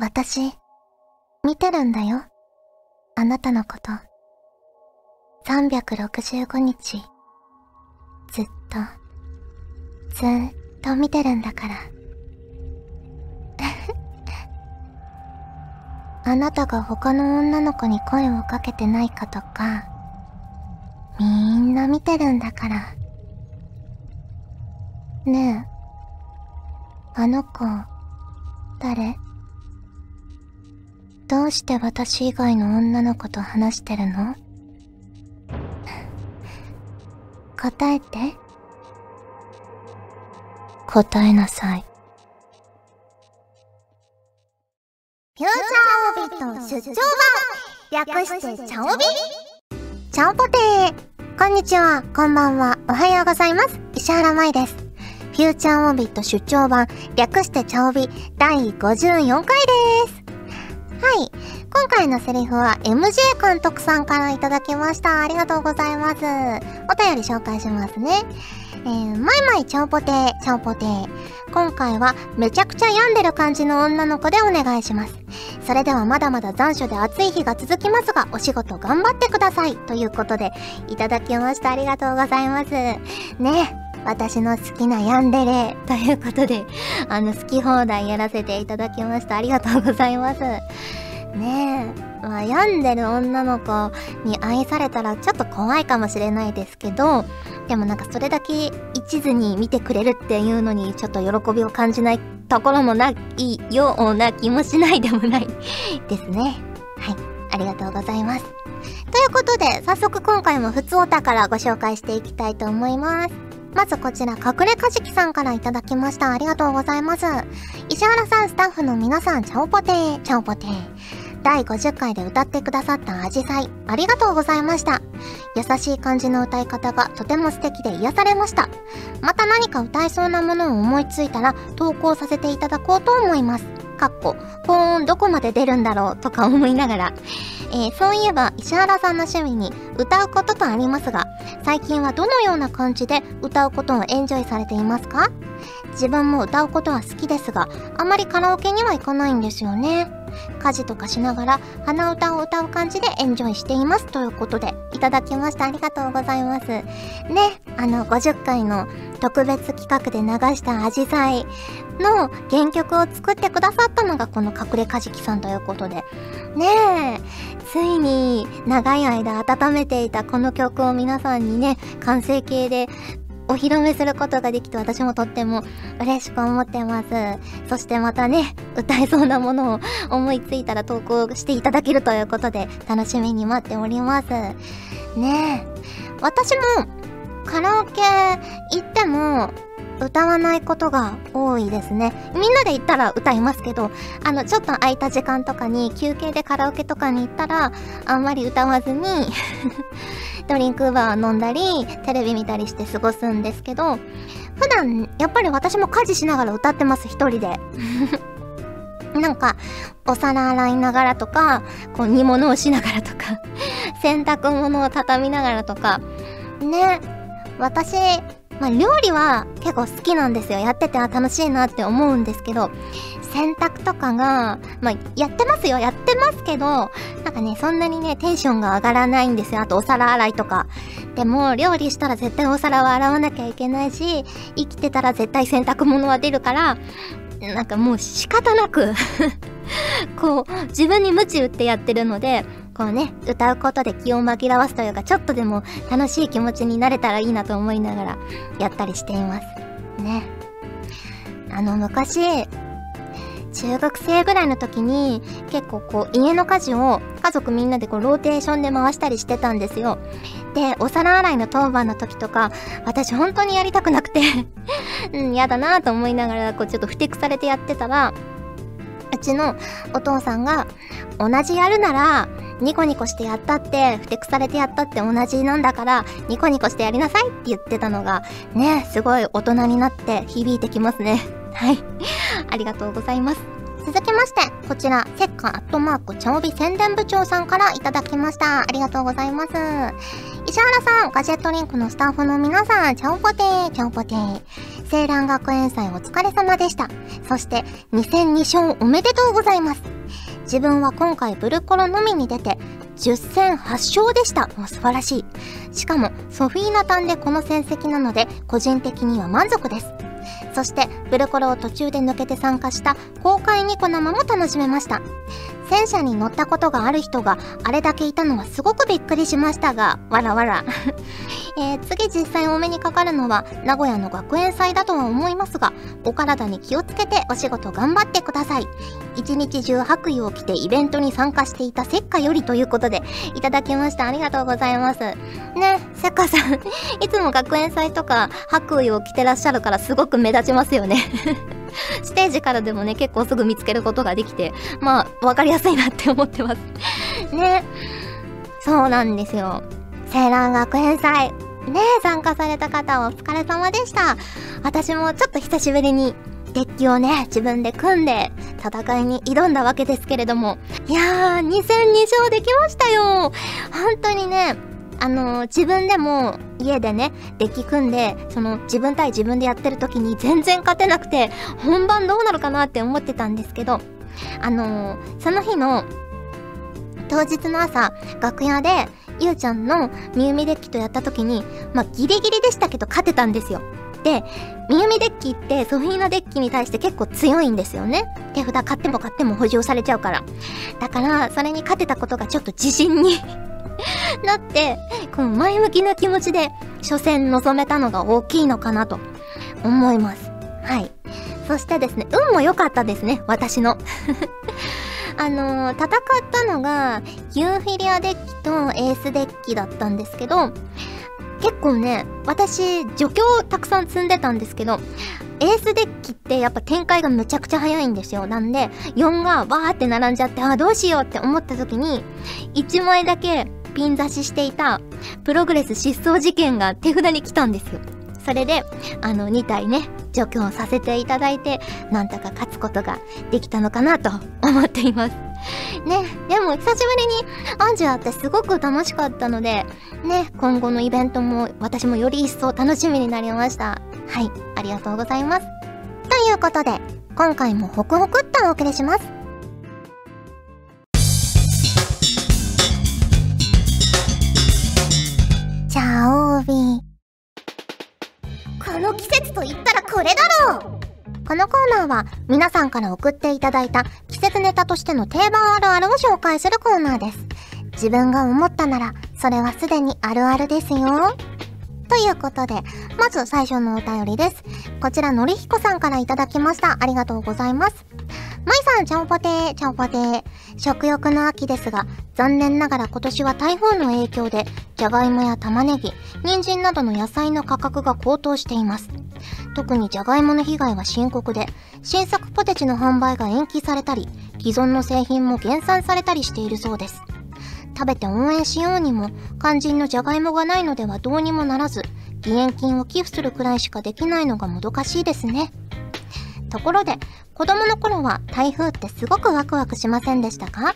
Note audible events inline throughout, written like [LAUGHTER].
私、見てるんだよ。あなたのこと。365日、ずっと、ずっと見てるんだから。[LAUGHS] あなたが他の女の子に声をかけてないかとか、みんな見てるんだから。ねえ、あの子、誰？どうして私以外の女の子と話してるの？答えて。答えなさい。フューチャーオビット出張版略してチャオビチャオポテーこんにちは、こんばんは、おはようございます。石原舞です。フューチャーオビット出張版略してチャオビ第54回です。はい。今回のセリフは MJ 監督さんからいただきました。ありがとうございます。お便り紹介しますね。えー、マイマイチャオポテー、チャオポテー。今回はめちゃくちゃ病んでる感じの女の子でお願いします。それではまだまだ残暑で暑い日が続きますが、お仕事頑張ってください。ということで、いただきました。ありがとうございます。ね私の好きなヤンデレということで、あの、好き放題やらせていただきました。ありがとうございます。ねえ、まあ、病んでる女の子に愛されたらちょっと怖いかもしれないですけど、でもなんかそれだけ一途に見てくれるっていうのにちょっと喜びを感じないところもないような気もしないでもないですね。はい、ありがとうございます。ということで、早速今回も普通お宝ご紹介していきたいと思います。まずこちら、隠れかじきさんからいただきました。ありがとうございます。石原さん、スタッフの皆さん、チャオポテー、チャオポテー。第50回で歌ってくださったアジサイ、ありがとうございました。優しい感じの歌い方がとても素敵で癒されました。また何か歌えそうなものを思いついたら投稿させていただこうと思います。かっこ、高音どこまで出るんだろうとか思いながら。えー、そういえば石原さんの趣味に歌うこととありますが、最近はどのような感じで歌うことをエンジョイされていますか？自分も歌うことは好きですが、あまりカラオケには行かないんですよね。家事とかしながら鼻歌を歌う感じでエンジョイしていますということでいただきました。ありがとうございます。ねあの50回の特別企画で流したアジサイの原曲を作ってくださったのがこの隠れカジキさんということで。ねえついに長い間温めていたこの曲を皆さんにね完成形でお披露目することができて私もとっても嬉しく思ってます。そしてまたね、歌えそうなものを思いついたら投稿していただけるということで楽しみに待っております。ねえ。私もカラオケ行っても歌わないことが多いですね。みんなで行ったら歌いますけど、あの、ちょっと空いた時間とかに休憩でカラオケとかに行ったら、あんまり歌わずに [LAUGHS] ドリンクバー飲んだり、テレビ見たりして過ごすんですけど、普段、やっぱり私も家事しながら歌ってます、一人で。[LAUGHS] なんか、お皿洗いながらとか、こう煮物をしながらとか、洗濯物を畳みながらとか、ね、私、まあ、料理は結構好きなんですよ。やってて楽しいなって思うんですけど、洗濯とかが、まあ、やってますよ。やってますけど、なんかね、そんなにね、テンションが上がらないんですよ。あと、お皿洗いとか。でも、料理したら絶対お皿は洗わなきゃいけないし、生きてたら絶対洗濯物は出るから、なんかもう仕方なく [LAUGHS] こう、自分に鞭打ってやってるので、こうね、歌うことで気を紛らわすというか、ちょっとでも楽しい気持ちになれたらいいなと思いながら、やったりしています。ね。あの、昔、中学生ぐらいの時に結構こう家の家事を家族みんなでこうローテーションで回したりしてたんですよ。で、お皿洗いの当番の時とか、私本当にやりたくなくて [LAUGHS] うん、やだなと思いながらこうちょっとふてくされてやってたら、うちのお父さんが、同じやるなら、ニコニコしてやったって、ふてくされてやったって同じなんだから、ニコニコしてやりなさいって言ってたのが、ね、すごい大人になって響いてきますね。[LAUGHS] はい。ありがとうございます。続きまして、こちら、セッカーアットマーク、茶帯宣伝部長さんからいただきました。ありがとうございます。石原さん、ガジェットリンクのスタッフの皆さん、チャオポテー、チャオポテー。青蘭学園祭お疲れ様でした。そして、2戦2勝おめでとうございます。自分は今回ブルコロのみに出て、10戦8勝でした。もう素晴らしい。しかも、ソフィーナ単でこの戦績なので、個人的には満足です。そして、ブルコロを途中で抜けて参加した公開ニコ生も楽しめました。戦車に乗ったことがある人があれだけいたのはすごくびっくりしましたが、わらわら。[LAUGHS] えー、次実際お目にかかるのは名古屋の学園祭だとは思いますが、お体に気をつけてお仕事頑張ってください。一日中白衣を着てイベントに参加していたせっかよりということで、いただきました。ありがとうございます。ね、せっかさんいつも学園祭とか白衣を着てらっしゃるからすごく目立ちますよね [LAUGHS] ステージからでもね、結構すぐ見つけることができて、まあ、わかりやすいなって思ってます [LAUGHS] ね。そうなんですよ。青蘭学園祭。ね参加された方お疲れ様でした。私もちょっと久しぶりにデッキをね、自分で組んで戦いに挑んだわけですけれども。いやー、2戦2勝できましたよ。本当にね、あのー、自分でも家でね、デッキ組んで、その自分対自分でやってる時に全然勝てなくて、本番どうなるかなって思ってたんですけど、あのー、その日の当日の朝、楽屋で、ゆうちゃんのみゆみデッキとやった時に、まあ、ギリギリでしたけど勝てたんですよ。で、みゆみデッキってソフィーナデッキに対して結構強いんですよね。手札買っても買っても補充されちゃうから。だから、それに勝てたことがちょっと自信になって、この前向きな気持ちで初戦臨めたのが大きいのかなと思います。はい。そしてですね、運も良かったですね、私の。[LAUGHS] あのー、戦ったのが、ユーフィリアデッキとエースデッキだったんですけど、結構ね、私、除去をたくさん積んでたんですけど、エースデッキってやっぱ展開がめちゃくちゃ早いんですよ。なんで、4がわーって並んじゃって、あ、どうしようって思った時に、1枚だけピン刺ししていた、プログレス失踪事件が手札に来たんですよ。それで、あの、2体ね、除去をさせていただいて、なんとか勝つことができたのかなと思っています。ね、でも久しぶりにアンジュアってすごく楽しかったので、ね、今後のイベントも私もより一層楽しみになりました。はい、ありがとうございます。ということで、今回もホクホクっとお送りします。この季節と言ったらこれだろうこのコーナーは皆さんから送っていただいた季節ネタとしての定番あるあるを紹介するコーナーです。自分が思ったなら、それはすでにあるあるですよ。ということで、まず最初のお便りです。こちら、のりひこさんからいただきました。ありがとうございます。まいさん、ちゃんぽてー、ちゃんぽてー。食欲の秋ですが、残念ながら今年は台風の影響で、じゃがいもや玉ねぎ、人参などの野菜の価格が高騰しています。特にじゃがいもの被害は深刻で、新作ポテチの販売が延期されたり、既存の製品も減産されたりしているそうです。食べて応援しようにも、肝心のじゃがいもがないのではどうにもならず、義援金を寄付するくらいしかできないのがもどかしいですね。ところで、子供の頃は台風ってすごくワクワクしませんでしたか？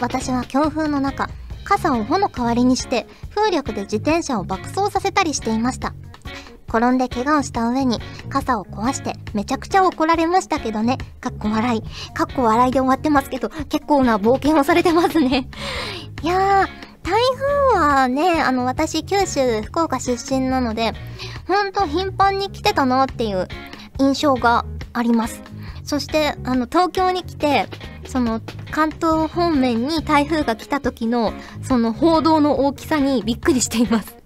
私は強風の中、傘を帆の代わりにして風力で自転車を爆走させたりしていました。転んで怪我をした上に傘を壊してめちゃくちゃ怒られましたけどね。かっこ笑い。かっこ笑いで終わってますけど、結構な冒険をされてますね。[LAUGHS] いやー、台風はね、あの、私、九州、福岡出身なので、ほんと頻繁に来てたなっていう印象があります。そして、あの、東京に来て、その、関東方面に台風が来た時の、その報道の大きさにびっくりしています。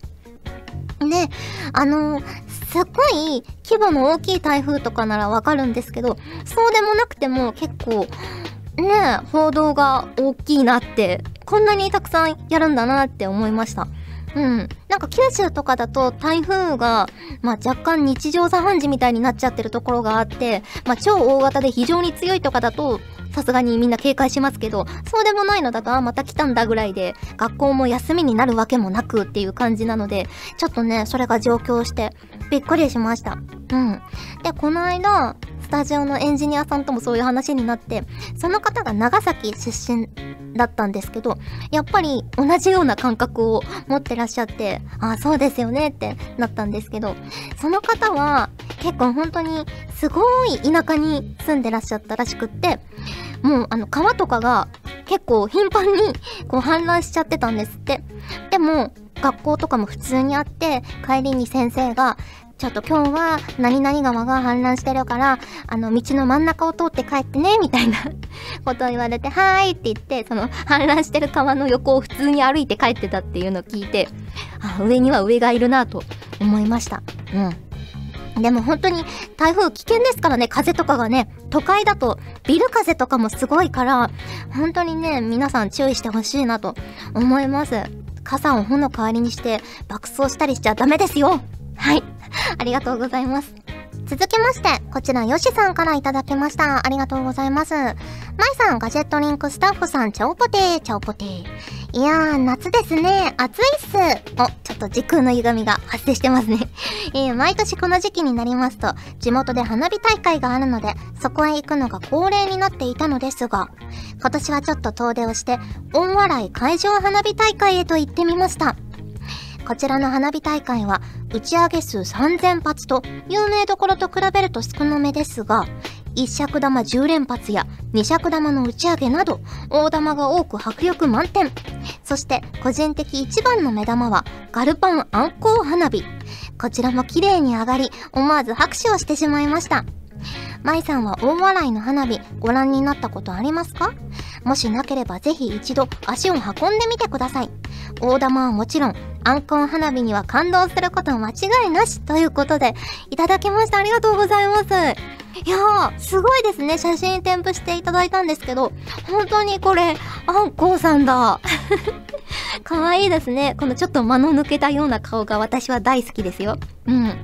で、あのすっごい規模の大きい台風とかならわかるんですけど、そうでもなくても結構、ね、報道が大きいなって、こんなにたくさんやるんだなって思いました。うん。なんか九州とかだと台風が、まあ若干日常茶飯事みたいになっちゃってるところがあって、まあ超大型で非常に強いとかだと、さすがにみんな警戒しますけど、そうでもないのだと、あ、また来たんだぐらいで、学校も休みになるわけもなくっていう感じなので、ちょっとね、それが上京して、びっくりしました。うん。で、この間、スタジオのエンジニアさんともそういう話になって、その方が長崎出身だったんですけど、やっぱり同じような感覚を持ってらっしゃって、ああ、そうですよねってなったんですけど、その方は結構本当にすごい田舎に住んでらっしゃったらしくって、もうあの川とかが結構頻繁にこう氾濫しちゃってたんですって。でも、学校とかも普通にあって、帰りに先生が、ちょっと今日は何々川が氾濫してるから、あの道の真ん中を通って帰ってね、みたいな [LAUGHS] ことを言われて、はーいって言って、その氾濫してる川の横を普通に歩いて帰ってたっていうのを聞いて、あ、上には上がいるなと思いました。うん。でも本当に台風危険ですからね、風とかがね、都会だとビル風とかもすごいから、本当にね、皆さん注意してほしいなと思います。傘を穂の代わりにして爆走したりしちゃダメですよはい。ありがとうございます。続きまして、こちらヨシさんからいただきました。ありがとうございます。まいさん、ガジェットリンクスタッフさん、チャオポテー、チャオポテー。いやー、夏ですね。暑いっす。お、ちょっと時空の歪みが発生してますね。[LAUGHS] えー、毎年この時期になりますと、地元で花火大会があるので、そこへ行くのが恒例になっていたのですが、今年はちょっと遠出をして、大笑い会場花火大会へと行ってみました。こちらの花火大会は打ち上げ数3000発と有名どころと比べると少なめですが、1尺玉10連発や2尺玉の打ち上げなど大玉が多く迫力満点。そして個人的一番の目玉はガルパンアンコウ花火。こちらも綺麗に上がり思わず拍手をしてしまいました。舞さんは大笑いの花火ご覧になったことありますか？もしなければぜひ一度足を運んでみてください。大玉はもちろん、アンコン花火には感動すること間違いなしということで、いただきました。ありがとうございます。いやー、すごいですね。写真添付していただいたんですけど、本当にこれ、アンコウさんだ。[LAUGHS] 可愛いですね。このちょっと間の抜けたような顔が私は大好きですよ。うん。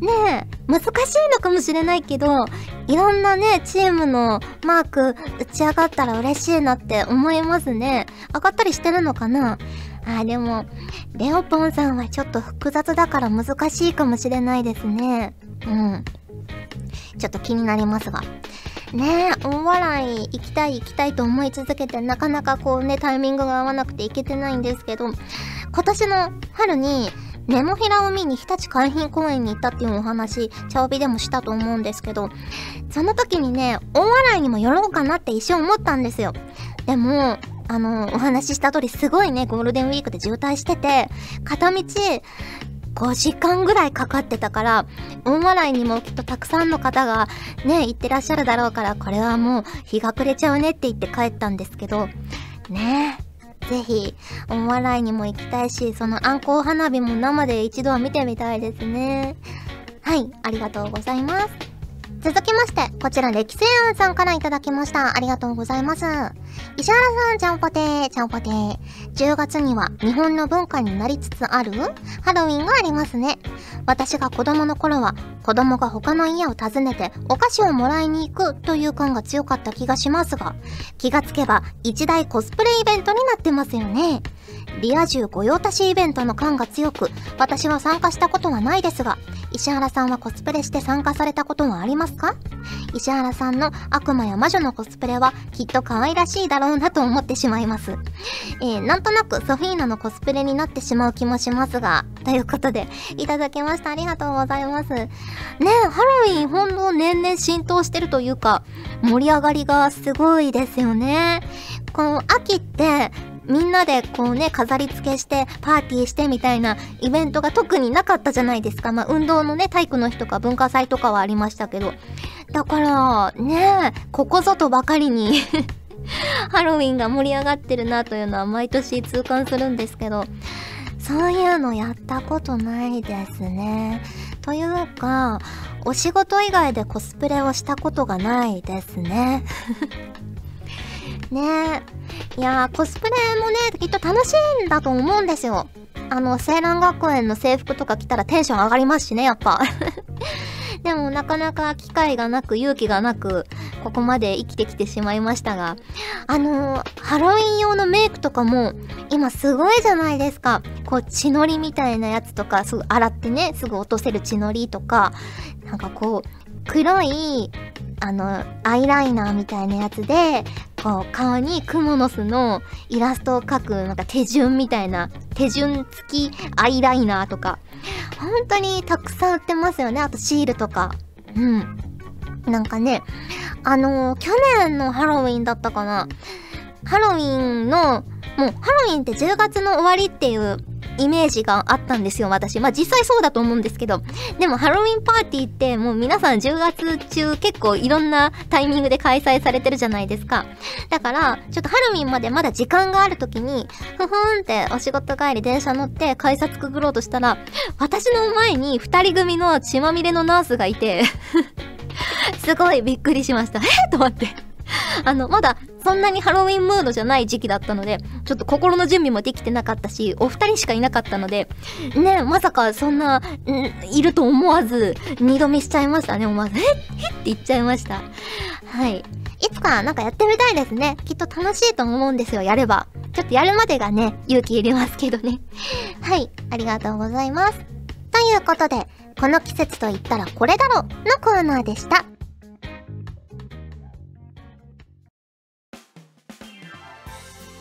ねえ、難しいのかもしれないけど、いろんなね、チームのマーク打ち上がったら嬉しいなって思いますね。上がったりしてるのかな？あ、でも、レオポンさんはちょっと複雑だから難しいかもしれないですね。うん。ちょっと気になりますが。ねえ、大笑い行きたい行きたいと思い続けて、なかなかこうね、タイミングが合わなくて行けてないんですけど、今年の春に、ネモフィラを見に日立海浜公園に行ったっていうお話、茶帯でもしたと思うんですけど、その時にね、大笑いにも寄ろうかなって一瞬思ったんですよ。でも、あの、お話しした通りすごいね、ゴールデンウィークで渋滞してて、片道、5時間ぐらいかかってたから、大笑いにもきっとたくさんの方がね、行ってらっしゃるだろうから、これはもう日が暮れちゃうねって言って帰ったんですけど、ねえぜひ、お笑いにも行きたいし、そのアンコウ花火も生で一度は見てみたいですね。はい、ありがとうございます。続きまして、こちら歴世庵さんから頂きました。ありがとうございます。石原さん、ちゃんぽてー、ちゃんぽてー。10月には日本の文化になりつつある？ハロウィンがありますね。私が子供の頃は子供が他の家を訪ねてお菓子をもらいに行くという感が強かった気がしますが、気がつけば一大コスプレイベントになってますよね。リア充御用達イベントの感が強く、私は参加したことはないですが、石原さんはコスプレして参加されたことはありますか？石原さんの悪魔や魔女のコスプレはきっと可愛らしいだろうなと思ってしまいます。えー、なんとなくソフィーナのコスプレになってしまう気もしますが、ということで、いただきました。ありがとうございます。ねえハロウィンほんの年々浸透してるというか、盛り上がりがすごいですよね。この秋って、みんなでこうね、飾り付けして、パーティーしてみたいなイベントが特になかったじゃないですか。まあ、運動のね、体育の日とか文化祭とかはありましたけど。だから、ねここぞとばかりに [LAUGHS] ハロウィンが盛り上がってるなというのは毎年痛感するんですけど、そういうのやったことないですね。というか、お仕事以外でコスプレをしたことがないですね。ねえいやー、コスプレもね、きっと楽しいんだと思うんですよ。あの、青蘭学園の制服とか着たらテンション上がりますしね、やっぱ。[LAUGHS] でもなかなか機会がなく勇気がなく、ここまで生きてきてしまいましたが、あのー、ハロウィン用のメイクとかも、今すごいじゃないですか。こう、血のりみたいなやつとか、すぐ洗ってね、すぐ落とせる血のりとか、なんかこう、黒い、あの、アイライナーみたいなやつで、こう顔にクモの巣のイラストを描くなんか手順みたいな手順付きアイライナーとか。本当にたくさん売ってますよね。あとシールとか。うん。なんかねあのー、去年のハロウィンだったかな。ハロウィンのもうハロウィンって10月の終わりっていうイメージがあったんですよ、私。まあ実際そうだと思うんですけど。でもハロウィンパーティーってもう皆さん10月中結構いろんなタイミングで開催されてるじゃないですか。だから、ちょっとハロウィンまでまだ時間がある時に、ふふんってお仕事帰り電車乗って改札くぐろうとしたら、私の前に二人組の血まみれのナースがいて [LAUGHS] すごいびっくりしました。え？と思って。あの、まだそんなにハロウィンムードじゃない時期だったので、ちょっと心の準備もできてなかったし、お二人しかいなかったので、ね、まさかそんな、んいると思わず、二度見しちゃいましたね、思わず。えっ？えっ？て言っちゃいました。はい。いつかなんかやってみたいですね。きっと楽しいと思うんですよ、やれば。ちょっとやるまでがね、勇気いりますけどね。[LAUGHS] はい、ありがとうございます。ということで、この季節と言ったらこれだろのコーナーでした。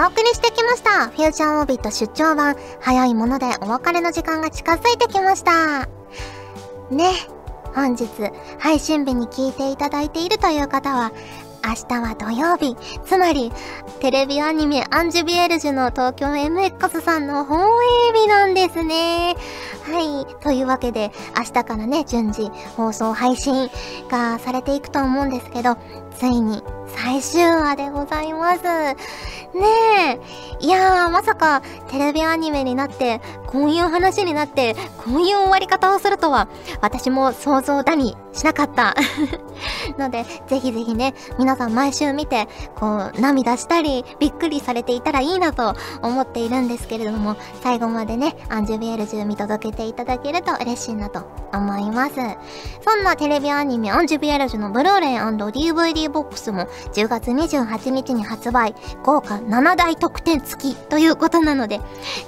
お送りしてきました。フューチャーオービット出張版。早いものでお別れの時間が近づいてきました。ね。本日、配信日に聞いていただいているという方は、明日は土曜日、つまり、テレビアニメアンジュビエルジュの東京 MX さんの放映日なんですね。はい。というわけで、明日からね、順次放送配信がされていくと思うんですけど、ついに最終話でございます。ねえ。いやー、まさかテレビアニメになって、こういう話になって、こういう終わり方をするとは、私も想像だにしなかった。ので、ぜひぜひね、皆さん毎週見て、こう、涙したり、びっくりされていたらいいなと思っているんですけれども、最後までね、アンジュビエルジュ見届けていただけると嬉しいなと思います。そんなテレビアニメアンジュビエルジュのブルーレイ &DVD ボックスも10月28日に発売、豪華7大特典付きということなので、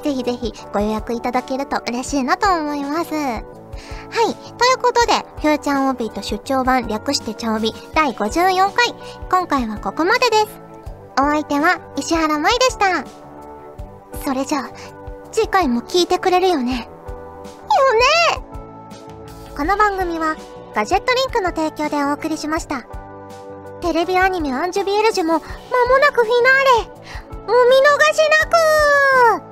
ぜひぜひご予約いただけると嬉しいなと思います。はい。ということで、フューチャーオービーと出張版略してチャオビ第54回。今回はここまでです。お相手は石原舞でした。それじゃあ、次回も聞いてくれるよね。よねこの番組は、ガジェットリンクの提供でお送りしました。テレビアニメアンジュビエルジュも間もなくフィナーレお見逃しなく